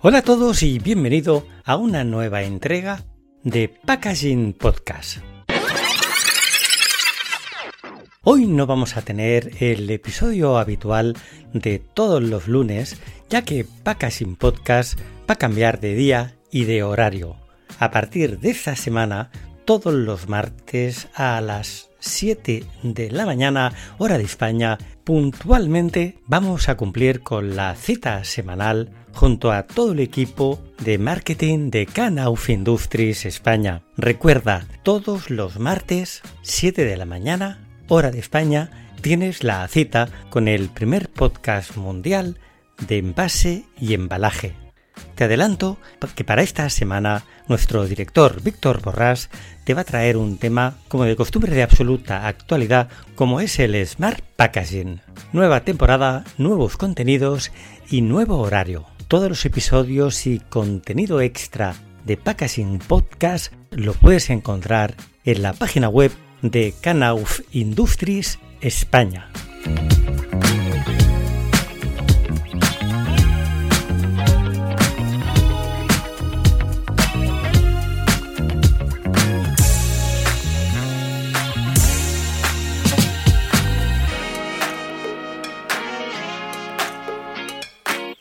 Hola a todos y bienvenido a una nueva entrega de Packaging Podcast. Hoy no vamos a tener el episodio habitual de todos los lunes, ya que Packaging Podcast va a cambiar de día y de horario. A partir de esta semana, todos los martes a las 7 de la mañana, hora de España, puntualmente vamos a cumplir con la cita semanal junto a todo el equipo de marketing de Canauf Industries España. Recuerda, todos los martes, 7 de la mañana, hora de España, tienes la cita con el primer podcast mundial de envase y embalaje. Te adelanto que para esta semana nuestro director Víctor Borrás te va a traer un tema como de costumbre de absoluta actualidad como es el Smart Packaging. Nueva temporada, nuevos contenidos y nuevo horario. Todos los episodios y contenido extra de Packaging Podcast lo puedes encontrar en la página web de Canauf Industries España.